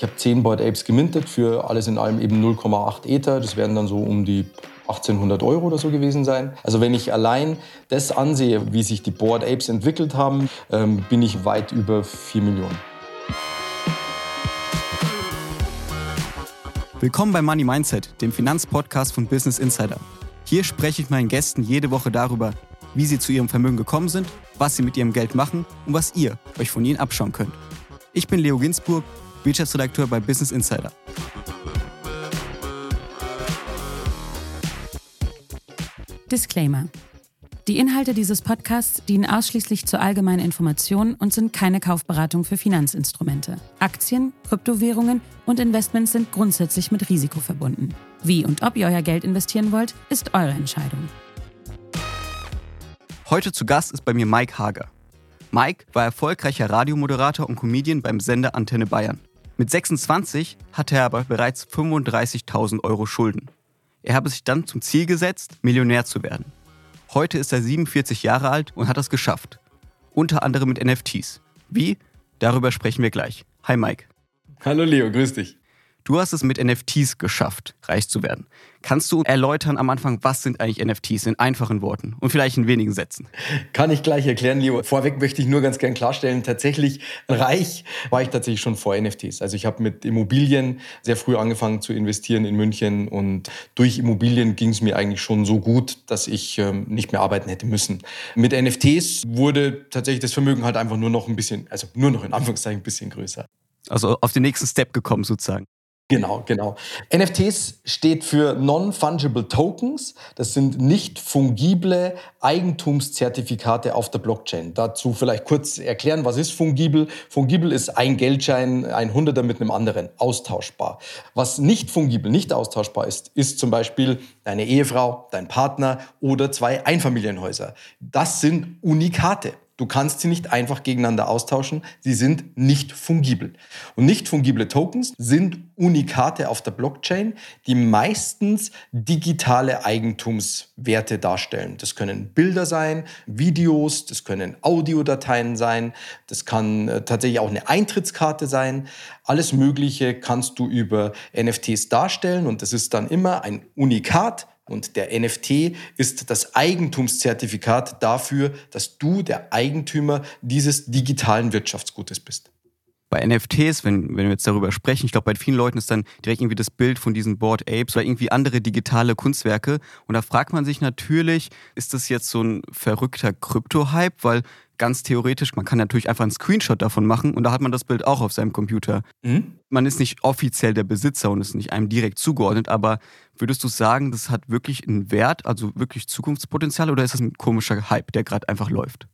Ich habe 10 Board Apes gemintet für alles in allem eben 0,8 Ether. Das werden dann so um die 1800 Euro oder so gewesen sein. Also wenn ich allein das ansehe, wie sich die Board Apes entwickelt haben, ähm, bin ich weit über 4 Millionen. Willkommen bei Money Mindset, dem Finanzpodcast von Business Insider. Hier spreche ich meinen Gästen jede Woche darüber, wie sie zu ihrem Vermögen gekommen sind, was sie mit ihrem Geld machen und was ihr euch von ihnen abschauen könnt. Ich bin Leo Ginsburg, Wirtschaftsredakteur bei Business Insider. Disclaimer. Die Inhalte dieses Podcasts dienen ausschließlich zur allgemeinen Information und sind keine Kaufberatung für Finanzinstrumente. Aktien, Kryptowährungen und Investments sind grundsätzlich mit Risiko verbunden. Wie und ob ihr euer Geld investieren wollt, ist eure Entscheidung. Heute zu Gast ist bei mir Mike Hager. Mike war erfolgreicher Radiomoderator und Comedian beim Sender Antenne Bayern. Mit 26 hatte er aber bereits 35.000 Euro Schulden. Er habe sich dann zum Ziel gesetzt, Millionär zu werden. Heute ist er 47 Jahre alt und hat es geschafft. Unter anderem mit NFTs. Wie? Darüber sprechen wir gleich. Hi Mike. Hallo Leo, grüß dich. Du hast es mit NFTs geschafft, reich zu werden. Kannst du erläutern am Anfang, was sind eigentlich NFTs in einfachen Worten und vielleicht in wenigen Sätzen? Kann ich gleich erklären, Leo. Vorweg möchte ich nur ganz gern klarstellen, tatsächlich reich war ich tatsächlich schon vor NFTs. Also ich habe mit Immobilien sehr früh angefangen zu investieren in München und durch Immobilien ging es mir eigentlich schon so gut, dass ich ähm, nicht mehr arbeiten hätte müssen. Mit NFTs wurde tatsächlich das Vermögen halt einfach nur noch ein bisschen, also nur noch in Anführungszeichen ein bisschen größer. Also auf den nächsten Step gekommen sozusagen. Genau, genau. NFTs steht für Non-Fungible Tokens. Das sind nicht fungible Eigentumszertifikate auf der Blockchain. Dazu vielleicht kurz erklären, was ist fungibel? Fungibel ist ein Geldschein, ein Hunderter mit einem anderen, austauschbar. Was nicht fungibel, nicht austauschbar ist, ist zum Beispiel deine Ehefrau, dein Partner oder zwei Einfamilienhäuser. Das sind Unikate. Du kannst sie nicht einfach gegeneinander austauschen. Sie sind nicht fungibel. Und nicht fungible Tokens sind Unikate auf der Blockchain, die meistens digitale Eigentumswerte darstellen. Das können Bilder sein, Videos, das können Audiodateien sein, das kann äh, tatsächlich auch eine Eintrittskarte sein. Alles Mögliche kannst du über NFTs darstellen und das ist dann immer ein Unikat und der NFT ist das Eigentumszertifikat dafür, dass du der Eigentümer dieses digitalen Wirtschaftsgutes bist. Bei NFTs, wenn, wenn wir jetzt darüber sprechen, ich glaube, bei vielen Leuten ist dann direkt irgendwie das Bild von diesen Board Apes oder irgendwie andere digitale Kunstwerke. Und da fragt man sich natürlich, ist das jetzt so ein verrückter Krypto-Hype? Weil ganz theoretisch, man kann natürlich einfach einen Screenshot davon machen und da hat man das Bild auch auf seinem Computer. Mhm. Man ist nicht offiziell der Besitzer und ist nicht einem direkt zugeordnet, aber würdest du sagen, das hat wirklich einen Wert, also wirklich Zukunftspotenzial oder ist das ein komischer Hype, der gerade einfach läuft?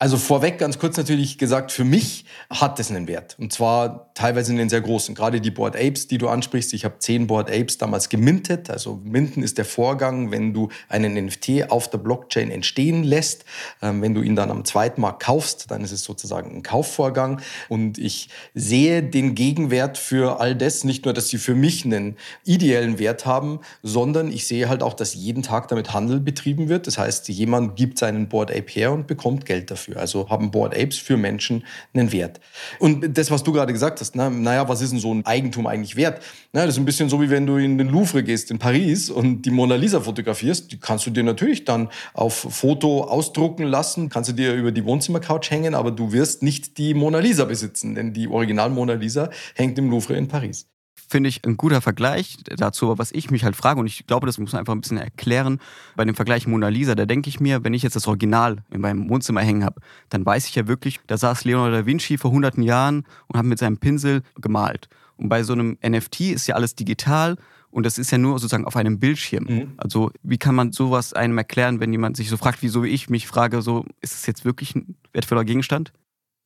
Also vorweg ganz kurz natürlich gesagt, für mich hat das einen Wert. Und zwar teilweise einen sehr großen. Gerade die Board Apes, die du ansprichst. Ich habe zehn Board Apes damals gemintet. Also minten ist der Vorgang, wenn du einen NFT auf der Blockchain entstehen lässt. Ähm, wenn du ihn dann am Zweitmarkt kaufst, dann ist es sozusagen ein Kaufvorgang. Und ich sehe den Gegenwert für all das. Nicht nur, dass sie für mich einen ideellen Wert haben, sondern ich sehe halt auch, dass jeden Tag damit Handel betrieben wird. Das heißt, jemand gibt seinen Board Ape her und bekommt Geld dafür dafür. Also haben Board Apes für Menschen einen Wert. Und das, was du gerade gesagt hast, na, naja, was ist denn so ein Eigentum eigentlich wert? Na, das ist ein bisschen so, wie wenn du in den Louvre gehst in Paris und die Mona Lisa fotografierst. Die kannst du dir natürlich dann auf Foto ausdrucken lassen, kannst du dir über die Wohnzimmercouch hängen, aber du wirst nicht die Mona Lisa besitzen, denn die Original Mona Lisa hängt im Louvre in Paris finde ich ein guter Vergleich dazu. Aber was ich mich halt frage, und ich glaube, das muss man einfach ein bisschen erklären, bei dem Vergleich Mona Lisa, da denke ich mir, wenn ich jetzt das Original in meinem Wohnzimmer hängen habe, dann weiß ich ja wirklich, da saß Leonardo da Vinci vor hunderten Jahren und hat mit seinem Pinsel gemalt. Und bei so einem NFT ist ja alles digital und das ist ja nur sozusagen auf einem Bildschirm. Mhm. Also wie kann man sowas einem erklären, wenn jemand sich so fragt, wie so wie ich mich frage, so ist es jetzt wirklich ein wertvoller Gegenstand?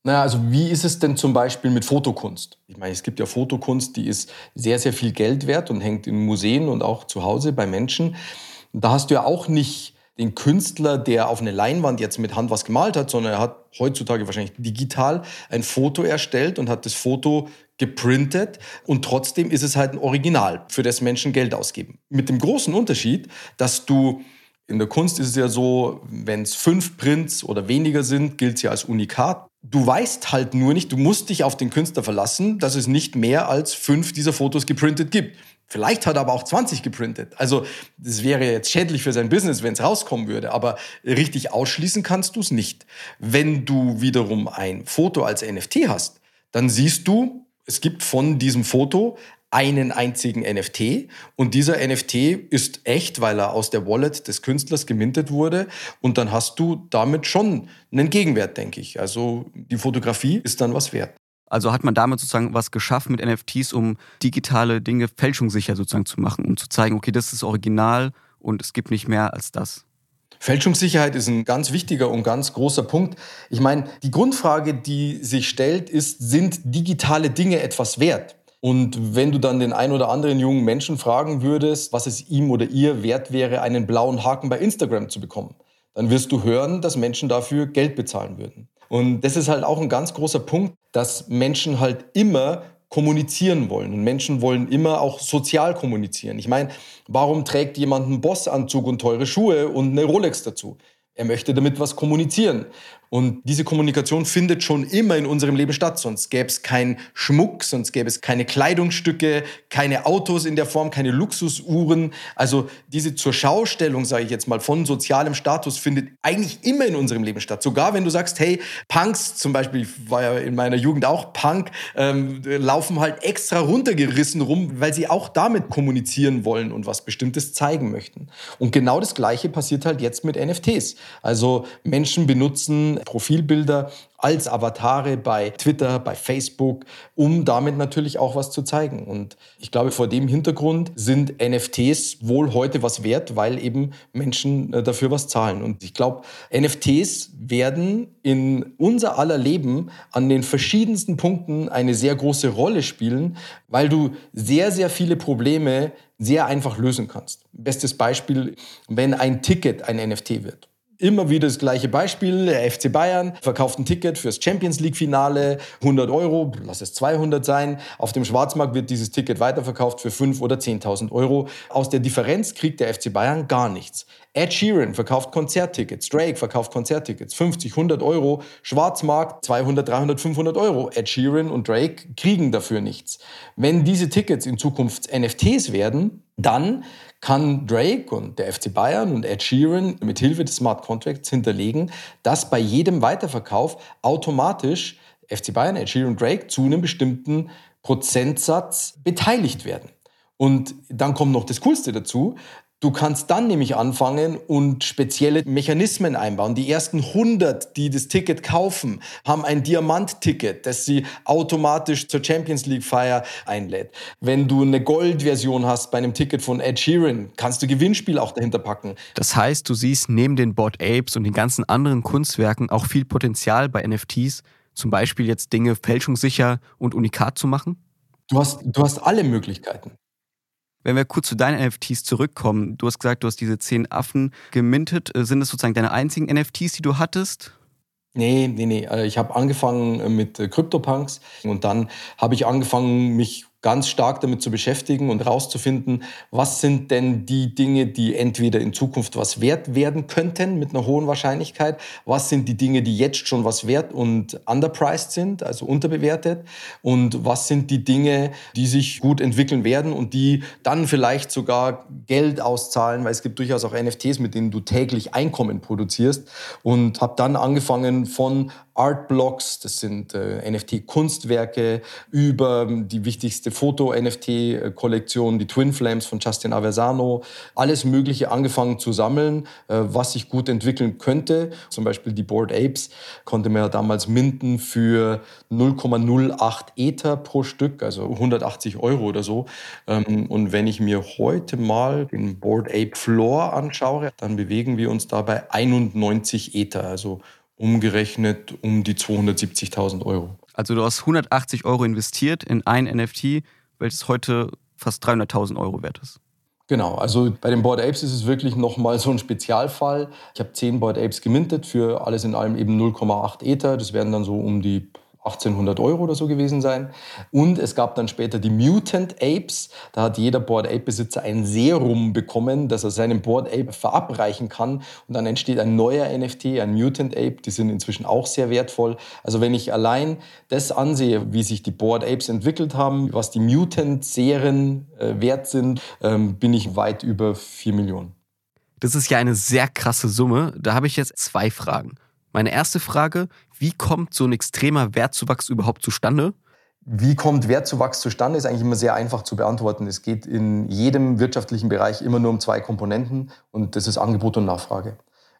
Naja, also wie ist es denn zum Beispiel mit Fotokunst? Ich meine, es gibt ja Fotokunst, die ist sehr, sehr viel Geld wert und hängt in Museen und auch zu Hause bei Menschen. Da hast du ja auch nicht den Künstler, der auf eine Leinwand jetzt mit Hand was gemalt hat, sondern er hat heutzutage wahrscheinlich digital ein Foto erstellt und hat das Foto geprintet und trotzdem ist es halt ein Original, für das Menschen Geld ausgeben. Mit dem großen Unterschied, dass du in der Kunst ist es ja so, wenn es fünf Prints oder weniger sind, gilt es ja als Unikat. Du weißt halt nur nicht, du musst dich auf den Künstler verlassen, dass es nicht mehr als fünf dieser Fotos geprintet gibt. Vielleicht hat er aber auch 20 geprintet. Also das wäre jetzt schädlich für sein Business, wenn es rauskommen würde. Aber richtig ausschließen kannst du es nicht. Wenn du wiederum ein Foto als NFT hast, dann siehst du, es gibt von diesem Foto einen einzigen NFT und dieser NFT ist echt, weil er aus der Wallet des Künstlers gemintet wurde und dann hast du damit schon einen Gegenwert, denke ich. Also die Fotografie ist dann was wert. Also hat man damit sozusagen was geschaffen mit NFTs, um digitale Dinge fälschungssicher sozusagen zu machen, um zu zeigen, okay, das ist original und es gibt nicht mehr als das. Fälschungssicherheit ist ein ganz wichtiger und ganz großer Punkt. Ich meine, die Grundfrage, die sich stellt, ist, sind digitale Dinge etwas wert? Und wenn du dann den ein oder anderen jungen Menschen fragen würdest, was es ihm oder ihr wert wäre, einen blauen Haken bei Instagram zu bekommen, dann wirst du hören, dass Menschen dafür Geld bezahlen würden. Und das ist halt auch ein ganz großer Punkt, dass Menschen halt immer kommunizieren wollen. Und Menschen wollen immer auch sozial kommunizieren. Ich meine, warum trägt jemand einen Bossanzug und teure Schuhe und eine Rolex dazu? Er möchte damit was kommunizieren. Und diese Kommunikation findet schon immer in unserem Leben statt. Sonst gäbe es keinen Schmuck, sonst gäbe es keine Kleidungsstücke, keine Autos in der Form, keine Luxusuhren. Also diese zur Schaustellung, sage ich jetzt mal, von sozialem Status findet eigentlich immer in unserem Leben statt. Sogar wenn du sagst, hey, Punks zum Beispiel, ich war ja in meiner Jugend auch Punk, ähm, laufen halt extra runtergerissen rum, weil sie auch damit kommunizieren wollen und was Bestimmtes zeigen möchten. Und genau das Gleiche passiert halt jetzt mit NFTs. Also Menschen benutzen Profilbilder als Avatare bei Twitter, bei Facebook, um damit natürlich auch was zu zeigen. Und ich glaube, vor dem Hintergrund sind NFTs wohl heute was wert, weil eben Menschen äh, dafür was zahlen. Und ich glaube, NFTs werden in unser aller Leben an den verschiedensten Punkten eine sehr große Rolle spielen, weil du sehr, sehr viele Probleme sehr einfach lösen kannst. Bestes Beispiel, wenn ein Ticket ein NFT wird. Immer wieder das gleiche Beispiel. Der FC Bayern verkauft ein Ticket fürs Champions League Finale, 100 Euro, lass es 200 sein. Auf dem Schwarzmarkt wird dieses Ticket weiterverkauft für 5 oder 10.000 Euro. Aus der Differenz kriegt der FC Bayern gar nichts. Ed Sheeran verkauft Konzerttickets, Drake verkauft Konzerttickets, 50, 100 Euro, Schwarzmarkt 200, 300, 500 Euro. Ed Sheeran und Drake kriegen dafür nichts. Wenn diese Tickets in Zukunft NFTs werden, dann kann Drake und der FC Bayern und Ed Sheeran mit Hilfe des Smart Contracts hinterlegen, dass bei jedem Weiterverkauf automatisch FC Bayern, Ed Sheeran und Drake zu einem bestimmten Prozentsatz beteiligt werden. Und dann kommt noch das Coolste dazu. Du kannst dann nämlich anfangen und spezielle Mechanismen einbauen. Die ersten 100, die das Ticket kaufen, haben ein Diamant-Ticket, das sie automatisch zur Champions League-Feier einlädt. Wenn du eine Gold-Version hast bei einem Ticket von Ed Sheeran, kannst du Gewinnspiel auch dahinter packen. Das heißt, du siehst neben den Board Apes und den ganzen anderen Kunstwerken auch viel Potenzial bei NFTs, zum Beispiel jetzt Dinge fälschungssicher und unikat zu machen? Du hast, du hast alle Möglichkeiten. Wenn wir kurz zu deinen NFTs zurückkommen, du hast gesagt, du hast diese zehn Affen gemintet. Äh, sind das sozusagen deine einzigen NFTs, die du hattest? Nee, nee, nee. Äh, ich habe angefangen äh, mit CryptoPunks und dann habe ich angefangen, mich ganz stark damit zu beschäftigen und herauszufinden, was sind denn die Dinge, die entweder in Zukunft was wert werden könnten mit einer hohen Wahrscheinlichkeit, was sind die Dinge, die jetzt schon was wert und underpriced sind, also unterbewertet und was sind die Dinge, die sich gut entwickeln werden und die dann vielleicht sogar Geld auszahlen, weil es gibt durchaus auch NFTs, mit denen du täglich Einkommen produzierst und habe dann angefangen von Artblocks, das sind äh, NFT-Kunstwerke, über die wichtigste Foto-NFT-Kollektion, die Twin Flames von Justin Aversano, alles Mögliche angefangen zu sammeln, äh, was sich gut entwickeln könnte. Zum Beispiel die Board Apes konnte man ja damals minden für 0,08 Ether pro Stück, also 180 Euro oder so. Ähm, und wenn ich mir heute mal den Board Ape Floor anschaue, dann bewegen wir uns dabei 91 Ether, also umgerechnet um die 270.000 Euro. Also du hast 180 Euro investiert in ein NFT, welches heute fast 300.000 Euro wert ist. Genau, also bei den Board Apes ist es wirklich nochmal so ein Spezialfall. Ich habe 10 Board Apes gemintet für alles in allem eben 0,8 Ether. Das wären dann so um die 1800 Euro oder so gewesen sein. Und es gab dann später die Mutant Apes. Da hat jeder Board Ape Besitzer ein Serum bekommen, das er seinem Board Ape verabreichen kann. Und dann entsteht ein neuer NFT, ein Mutant Ape. Die sind inzwischen auch sehr wertvoll. Also wenn ich allein das ansehe, wie sich die Board Apes entwickelt haben, was die Mutant-Serien äh, wert sind, ähm, bin ich weit über 4 Millionen. Das ist ja eine sehr krasse Summe. Da habe ich jetzt zwei Fragen. Meine erste Frage, wie kommt so ein extremer Wertzuwachs überhaupt zustande? Wie kommt Wertzuwachs zustande, ist eigentlich immer sehr einfach zu beantworten. Es geht in jedem wirtschaftlichen Bereich immer nur um zwei Komponenten und das ist Angebot und Nachfrage.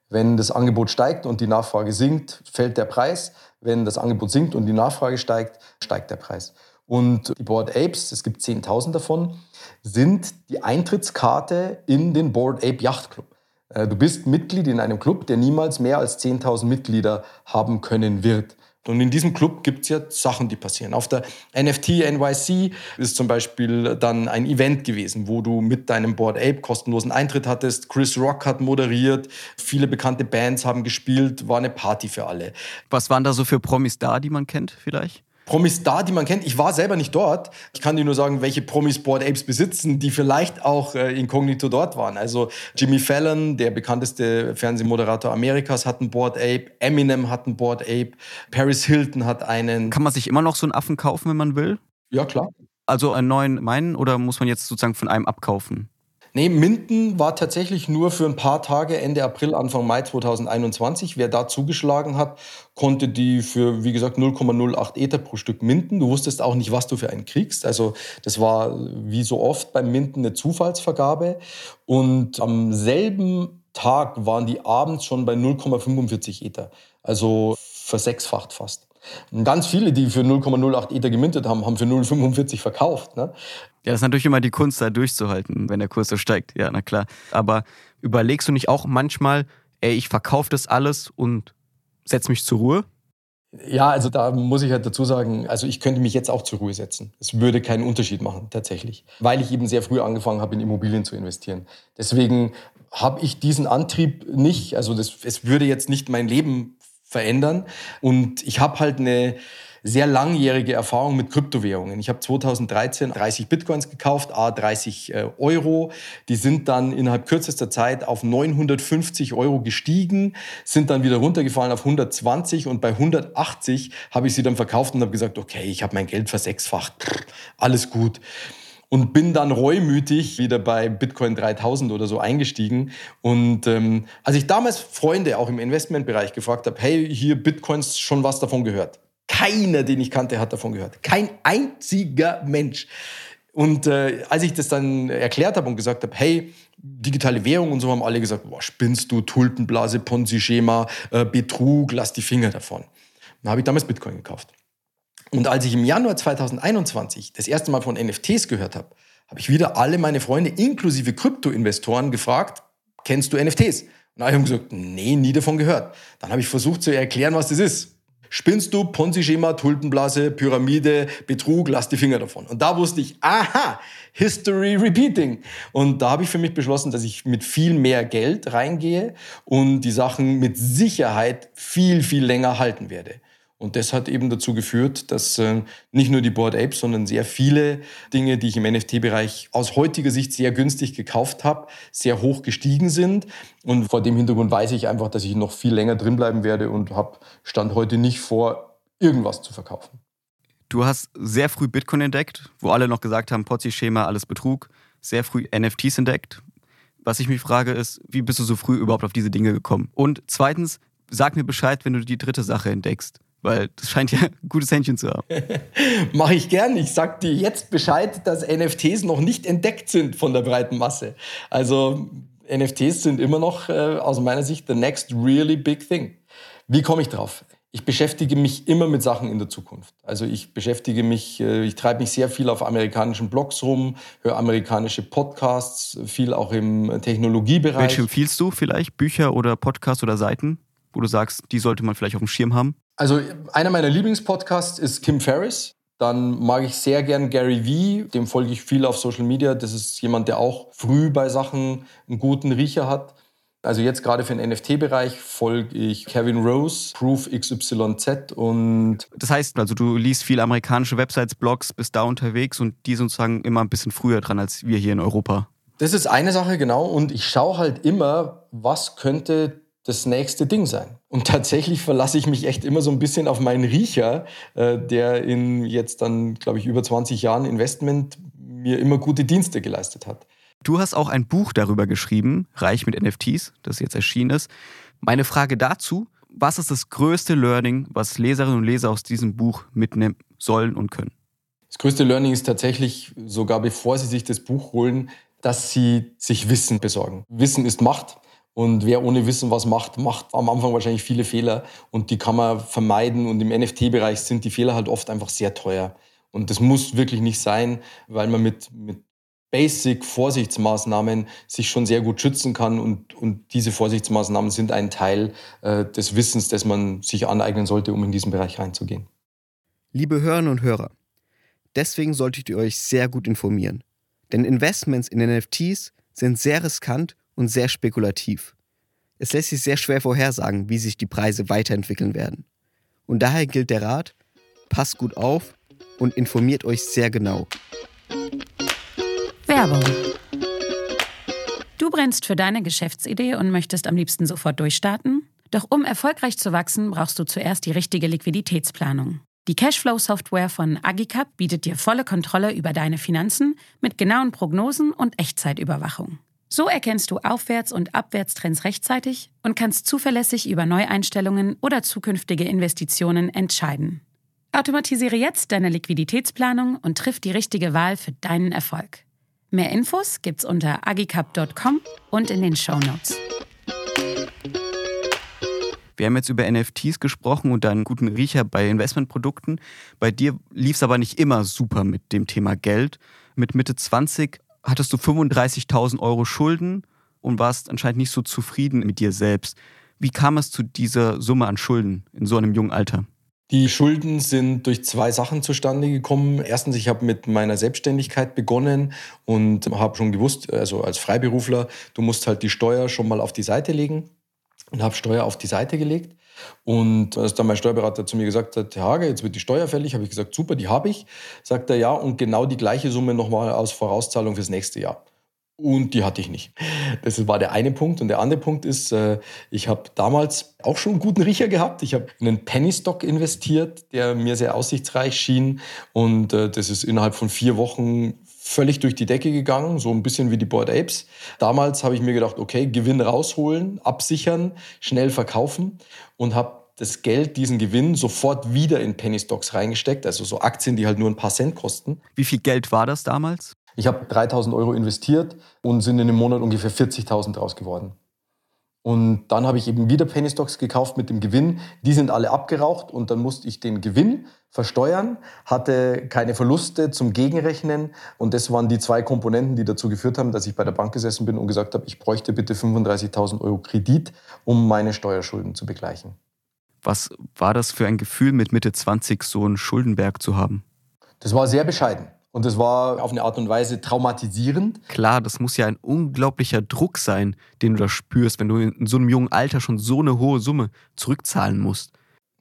Wenn das Angebot steigt und die Nachfrage sinkt, fällt der Preis. Wenn das Angebot sinkt und die Nachfrage steigt, steigt der Preis. Und die Board Apes, es gibt 10.000 davon, sind die Eintrittskarte in den Board Ape Yacht Club. Äh, du bist Mitglied in einem Club, der niemals mehr als 10.000 Mitglieder haben können wird. Und in diesem Club gibt es ja Sachen, die passieren. Auf der NFT NYC ist zum Beispiel dann ein Event gewesen, wo du mit deinem Board Ape kostenlosen Eintritt hattest. Chris Rock hat moderiert, viele bekannte Bands haben gespielt, war eine Party für alle. Was waren da so für Promis da, die man kennt vielleicht? Promis da, die man kennt. Ich war selber nicht dort. Ich kann dir nur sagen, welche Promis Board Apes besitzen, die vielleicht auch äh, inkognito dort waren. Also Jimmy Fallon, der bekannteste Fernsehmoderator Amerikas, hat ein Board Ape. Eminem hat ein Board Ape. Paris Hilton hat einen. Kann man sich immer noch so einen Affen kaufen, wenn man will? Ja, klar. Also einen neuen meinen oder muss man jetzt sozusagen von einem abkaufen? Nee, Minden war tatsächlich nur für ein paar Tage Ende April, Anfang Mai 2021. Wer da zugeschlagen hat, konnte die für, wie gesagt, 0,08 Ether pro Stück minden. Du wusstest auch nicht, was du für einen kriegst. Also das war wie so oft beim Minden eine Zufallsvergabe. Und am selben Tag waren die abends schon bei 0,45 Ether. Also versechsfacht fast. Ganz viele, die für 0,08 Ether gemintet haben, haben für 0,45 verkauft. Ne? Ja, das ist natürlich immer die Kunst, da durchzuhalten, wenn der Kurs so steigt. Ja, na klar. Aber überlegst du nicht auch manchmal, ey, ich verkaufe das alles und setze mich zur Ruhe? Ja, also da muss ich halt dazu sagen, also ich könnte mich jetzt auch zur Ruhe setzen. Es würde keinen Unterschied machen, tatsächlich. Weil ich eben sehr früh angefangen habe, in Immobilien zu investieren. Deswegen habe ich diesen Antrieb nicht, also das, es würde jetzt nicht mein Leben verändern. Und ich habe halt eine sehr langjährige Erfahrung mit Kryptowährungen. Ich habe 2013 30 Bitcoins gekauft, a 30 äh, Euro. Die sind dann innerhalb kürzester Zeit auf 950 Euro gestiegen, sind dann wieder runtergefallen auf 120 und bei 180 habe ich sie dann verkauft und habe gesagt, okay, ich habe mein Geld versechsfacht, alles gut und bin dann reumütig wieder bei Bitcoin 3000 oder so eingestiegen. Und ähm, als ich damals Freunde auch im Investmentbereich gefragt habe, hey, hier Bitcoins schon was davon gehört. Keiner, den ich kannte, hat davon gehört. Kein einziger Mensch. Und äh, als ich das dann erklärt habe und gesagt habe, hey, digitale Währung und so, haben alle gesagt, boah, spinnst du, Tulpenblase, Ponzi-Schema, äh, Betrug, lass die Finger davon. Dann habe ich damals Bitcoin gekauft. Und als ich im Januar 2021 das erste Mal von NFTs gehört habe, habe ich wieder alle meine Freunde, inklusive Krypto-Investoren, gefragt, kennst du NFTs? Und alle haben gesagt, nee, nie davon gehört. Dann habe ich versucht zu erklären, was das ist. Spinnst du Ponzi-Schema, Tulpenblase, Pyramide, Betrug, lass die Finger davon. Und da wusste ich, aha, History repeating. Und da habe ich für mich beschlossen, dass ich mit viel mehr Geld reingehe und die Sachen mit Sicherheit viel, viel länger halten werde. Und das hat eben dazu geführt, dass äh, nicht nur die Board Apes, sondern sehr viele Dinge, die ich im NFT-Bereich aus heutiger Sicht sehr günstig gekauft habe, sehr hoch gestiegen sind. Und vor dem Hintergrund weiß ich einfach, dass ich noch viel länger drin bleiben werde und habe Stand heute nicht vor, irgendwas zu verkaufen. Du hast sehr früh Bitcoin entdeckt, wo alle noch gesagt haben, Pozzi-Schema, alles Betrug. Sehr früh NFTs entdeckt. Was ich mich frage ist, wie bist du so früh überhaupt auf diese Dinge gekommen? Und zweitens, sag mir Bescheid, wenn du die dritte Sache entdeckst. Weil das scheint ja ein gutes Händchen zu haben. Mache ich gern. Ich sag dir jetzt Bescheid, dass NFTs noch nicht entdeckt sind von der breiten Masse. Also NFTs sind immer noch äh, aus meiner Sicht the next really big thing. Wie komme ich drauf? Ich beschäftige mich immer mit Sachen in der Zukunft. Also ich beschäftige mich, äh, ich treibe mich sehr viel auf amerikanischen Blogs rum, höre amerikanische Podcasts, viel auch im Technologiebereich. Welche empfiehlst du vielleicht? Bücher oder Podcasts oder Seiten, wo du sagst, die sollte man vielleicht auf dem Schirm haben? Also einer meiner Lieblingspodcasts ist Kim Ferriss. Dann mag ich sehr gern Gary Vee, dem folge ich viel auf Social Media. Das ist jemand, der auch früh bei Sachen einen guten Riecher hat. Also jetzt gerade für den NFT-Bereich folge ich Kevin Rose, Proof XYZ und... Das heißt, also du liest viele amerikanische Websites, Blogs, bist da unterwegs und die sozusagen immer ein bisschen früher dran als wir hier in Europa. Das ist eine Sache, genau. Und ich schaue halt immer, was könnte das nächste Ding sein. Und tatsächlich verlasse ich mich echt immer so ein bisschen auf meinen Riecher, äh, der in jetzt dann, glaube ich, über 20 Jahren Investment mir immer gute Dienste geleistet hat. Du hast auch ein Buch darüber geschrieben, Reich mit NFTs, das jetzt erschienen ist. Meine Frage dazu, was ist das größte Learning, was Leserinnen und Leser aus diesem Buch mitnehmen sollen und können? Das größte Learning ist tatsächlich, sogar bevor sie sich das Buch holen, dass sie sich Wissen besorgen. Wissen ist Macht. Und wer ohne Wissen was macht, macht am Anfang wahrscheinlich viele Fehler und die kann man vermeiden. Und im NFT-Bereich sind die Fehler halt oft einfach sehr teuer. Und das muss wirklich nicht sein, weil man mit, mit Basic-Vorsichtsmaßnahmen sich schon sehr gut schützen kann. Und, und diese Vorsichtsmaßnahmen sind ein Teil äh, des Wissens, das man sich aneignen sollte, um in diesen Bereich reinzugehen. Liebe Hörerinnen und Hörer, deswegen solltet ihr euch sehr gut informieren. Denn Investments in NFTs sind sehr riskant und sehr spekulativ. Es lässt sich sehr schwer vorhersagen, wie sich die Preise weiterentwickeln werden. Und daher gilt der Rat, passt gut auf und informiert euch sehr genau. Werbung. Du brennst für deine Geschäftsidee und möchtest am liebsten sofort durchstarten? Doch um erfolgreich zu wachsen, brauchst du zuerst die richtige Liquiditätsplanung. Die Cashflow-Software von Agicap bietet dir volle Kontrolle über deine Finanzen mit genauen Prognosen und Echtzeitüberwachung. So erkennst du Aufwärts- und Abwärtstrends rechtzeitig und kannst zuverlässig über Neueinstellungen oder zukünftige Investitionen entscheiden. Automatisiere jetzt deine Liquiditätsplanung und triff die richtige Wahl für deinen Erfolg. Mehr Infos gibt's unter agicap.com und in den Show Notes. Wir haben jetzt über NFTs gesprochen und einen guten Riecher bei Investmentprodukten. Bei dir lief es aber nicht immer super mit dem Thema Geld. Mit Mitte 20 hattest du 35.000 Euro Schulden und warst anscheinend nicht so zufrieden mit dir selbst. Wie kam es zu dieser Summe an Schulden in so einem jungen Alter? Die Schulden sind durch zwei Sachen zustande gekommen. Erstens, ich habe mit meiner Selbstständigkeit begonnen und habe schon gewusst, also als Freiberufler, du musst halt die Steuer schon mal auf die Seite legen und habe Steuer auf die Seite gelegt. Und als dann mein Steuerberater zu mir gesagt hat, Herr Hager, jetzt wird die Steuer fällig, habe ich gesagt, super, die habe ich. Sagt er, ja, und genau die gleiche Summe nochmal aus Vorauszahlung fürs nächste Jahr. Und die hatte ich nicht. Das war der eine Punkt. Und der andere Punkt ist, äh, ich habe damals auch schon einen guten Riecher gehabt. Ich habe in einen Penny Stock investiert, der mir sehr aussichtsreich schien. Und äh, das ist innerhalb von vier Wochen völlig durch die Decke gegangen, so ein bisschen wie die Board Apes. Damals habe ich mir gedacht, okay, Gewinn rausholen, absichern, schnell verkaufen und habe das Geld, diesen Gewinn sofort wieder in Penny Stocks reingesteckt, also so Aktien, die halt nur ein paar Cent kosten. Wie viel Geld war das damals? Ich habe 3000 Euro investiert und sind in einem Monat ungefähr 40.000 draus geworden. Und dann habe ich eben wieder Penny Stocks gekauft mit dem Gewinn. Die sind alle abgeraucht und dann musste ich den Gewinn versteuern, hatte keine Verluste zum Gegenrechnen. Und das waren die zwei Komponenten, die dazu geführt haben, dass ich bei der Bank gesessen bin und gesagt habe, ich bräuchte bitte 35.000 Euro Kredit, um meine Steuerschulden zu begleichen. Was war das für ein Gefühl, mit Mitte 20 so einen Schuldenberg zu haben? Das war sehr bescheiden. Und das war auf eine Art und Weise traumatisierend. Klar, das muss ja ein unglaublicher Druck sein, den du da spürst, wenn du in so einem jungen Alter schon so eine hohe Summe zurückzahlen musst.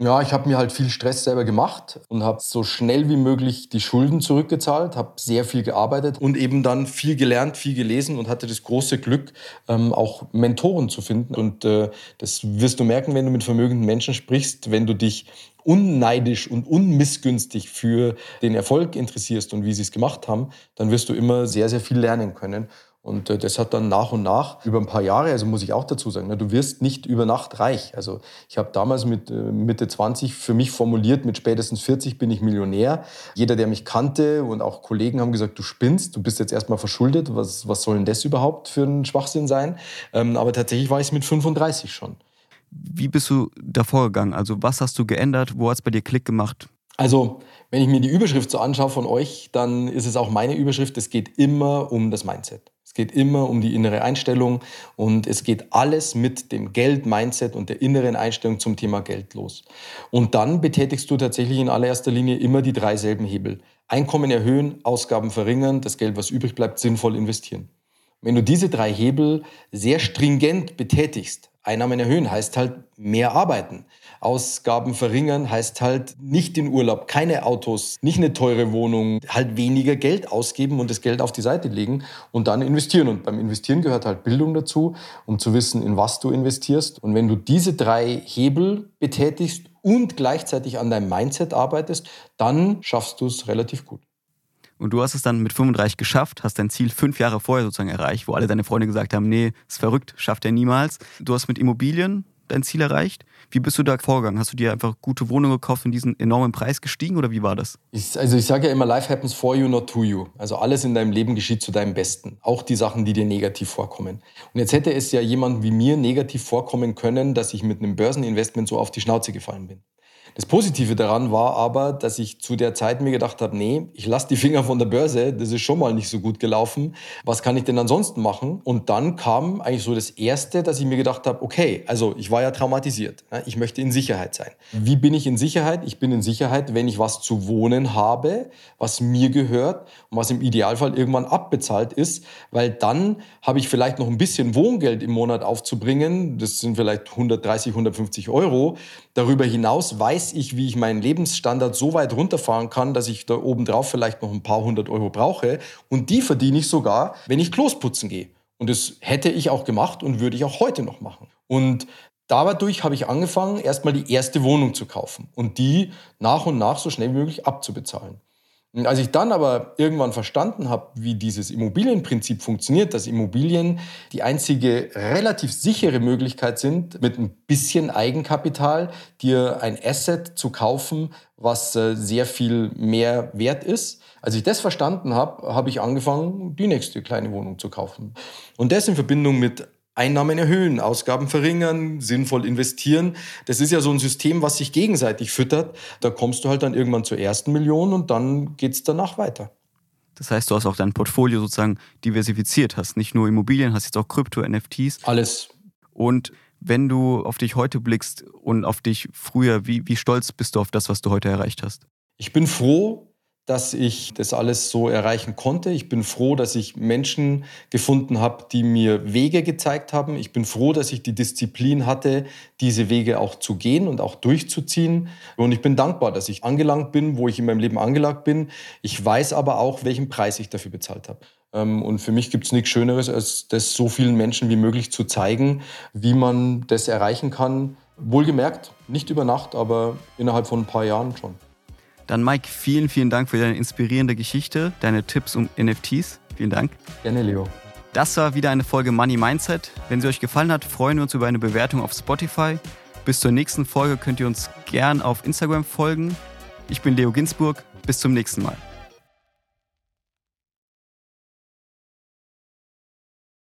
Ja, ich habe mir halt viel Stress selber gemacht und habe so schnell wie möglich die Schulden zurückgezahlt, habe sehr viel gearbeitet und eben dann viel gelernt, viel gelesen und hatte das große Glück, ähm, auch Mentoren zu finden. Und äh, das wirst du merken, wenn du mit vermögenden Menschen sprichst, wenn du dich unneidisch und unmissgünstig für den Erfolg interessierst und wie sie es gemacht haben, dann wirst du immer sehr, sehr viel lernen können. Und äh, das hat dann nach und nach über ein paar Jahre, also muss ich auch dazu sagen, ne, du wirst nicht über Nacht reich. Also ich habe damals mit äh, Mitte 20 für mich formuliert, mit spätestens 40 bin ich Millionär. Jeder, der mich kannte und auch Kollegen haben gesagt, du spinnst, du bist jetzt erstmal verschuldet, was, was soll denn das überhaupt für ein Schwachsinn sein? Ähm, aber tatsächlich war ich es mit 35 schon. Wie bist du da vorgegangen? Also was hast du geändert? Wo hat es bei dir Klick gemacht? Also, wenn ich mir die Überschrift so anschaue von euch, dann ist es auch meine Überschrift. Es geht immer um das Mindset. Es geht immer um die innere Einstellung und es geht alles mit dem Geld-Mindset und der inneren Einstellung zum Thema Geld los. Und dann betätigst du tatsächlich in allererster Linie immer die drei selben Hebel. Einkommen erhöhen, Ausgaben verringern, das Geld, was übrig bleibt, sinnvoll investieren. Wenn du diese drei Hebel sehr stringent betätigst, Einnahmen erhöhen heißt halt mehr arbeiten. Ausgaben verringern heißt halt nicht in Urlaub, keine Autos, nicht eine teure Wohnung, halt weniger Geld ausgeben und das Geld auf die Seite legen und dann investieren. Und beim Investieren gehört halt Bildung dazu, um zu wissen, in was du investierst. Und wenn du diese drei Hebel betätigst und gleichzeitig an deinem Mindset arbeitest, dann schaffst du es relativ gut. Und du hast es dann mit 35 geschafft, hast dein Ziel fünf Jahre vorher sozusagen erreicht, wo alle deine Freunde gesagt haben, nee, ist verrückt, schafft er niemals. Du hast mit Immobilien dein Ziel erreicht. Wie bist du da vorgegangen? Hast du dir einfach gute Wohnungen gekauft und diesen enormen Preis gestiegen oder wie war das? Ich, also ich sage ja immer, life happens for you, not to you. Also alles in deinem Leben geschieht zu deinem Besten. Auch die Sachen, die dir negativ vorkommen. Und jetzt hätte es ja jemand wie mir negativ vorkommen können, dass ich mit einem Börseninvestment so auf die Schnauze gefallen bin. Das Positive daran war aber, dass ich zu der Zeit mir gedacht habe, nee, ich lasse die Finger von der Börse, das ist schon mal nicht so gut gelaufen. Was kann ich denn ansonsten machen? Und dann kam eigentlich so das Erste, dass ich mir gedacht habe, okay, also ich war ja traumatisiert. Ich möchte in Sicherheit sein. Wie bin ich in Sicherheit? Ich bin in Sicherheit, wenn ich was zu wohnen habe, was mir gehört und was im Idealfall irgendwann abbezahlt ist, weil dann habe ich vielleicht noch ein bisschen Wohngeld im Monat aufzubringen. Das sind vielleicht 130, 150 Euro. Darüber hinaus weiß ich, wie ich meinen Lebensstandard so weit runterfahren kann, dass ich da obendrauf vielleicht noch ein paar hundert Euro brauche. Und die verdiene ich sogar, wenn ich Klos putzen gehe. Und das hätte ich auch gemacht und würde ich auch heute noch machen. Und dadurch habe ich angefangen, erstmal die erste Wohnung zu kaufen und die nach und nach so schnell wie möglich abzubezahlen. Als ich dann aber irgendwann verstanden habe, wie dieses Immobilienprinzip funktioniert, dass Immobilien die einzige relativ sichere Möglichkeit sind, mit ein bisschen Eigenkapital dir ein Asset zu kaufen, was äh, sehr viel mehr wert ist. Als ich das verstanden habe, habe ich angefangen, die nächste kleine Wohnung zu kaufen. Und das in Verbindung mit Einnahmen erhöhen, Ausgaben verringern, sinnvoll investieren. Das ist ja so ein System, was sich gegenseitig füttert. Da kommst du halt dann irgendwann zur ersten Million und dann geht es danach weiter. Das heißt, du hast auch dein Portfolio sozusagen diversifiziert, hast nicht nur Immobilien, hast jetzt auch Krypto, NFTs. Alles. Und wenn du auf dich heute blickst und auf dich früher, wie, wie stolz bist du auf das, was du heute erreicht hast? Ich bin froh, dass ich das alles so erreichen konnte. Ich bin froh, dass ich Menschen gefunden habe, die mir Wege gezeigt haben. Ich bin froh, dass ich die Disziplin hatte, diese Wege auch zu gehen und auch durchzuziehen. Und ich bin dankbar, dass ich angelangt bin, wo ich in meinem Leben angelangt bin. Ich weiß aber auch, welchen Preis ich dafür bezahlt habe. Ähm, und für mich gibt es nichts Schöneres, als das so vielen Menschen wie möglich zu zeigen, wie man das erreichen kann. Wohlgemerkt, nicht über Nacht, aber innerhalb von ein paar Jahren schon. Dann Mike, vielen, vielen Dank für deine inspirierende Geschichte, deine Tipps um NFTs. Vielen Dank. Gerne, Leo. Das war wieder eine Folge Money Mindset. Wenn sie euch gefallen hat, freuen wir uns über eine Bewertung auf Spotify. Bis zur nächsten Folge könnt ihr uns gern auf Instagram folgen. Ich bin Leo Ginsburg. Bis zum nächsten Mal.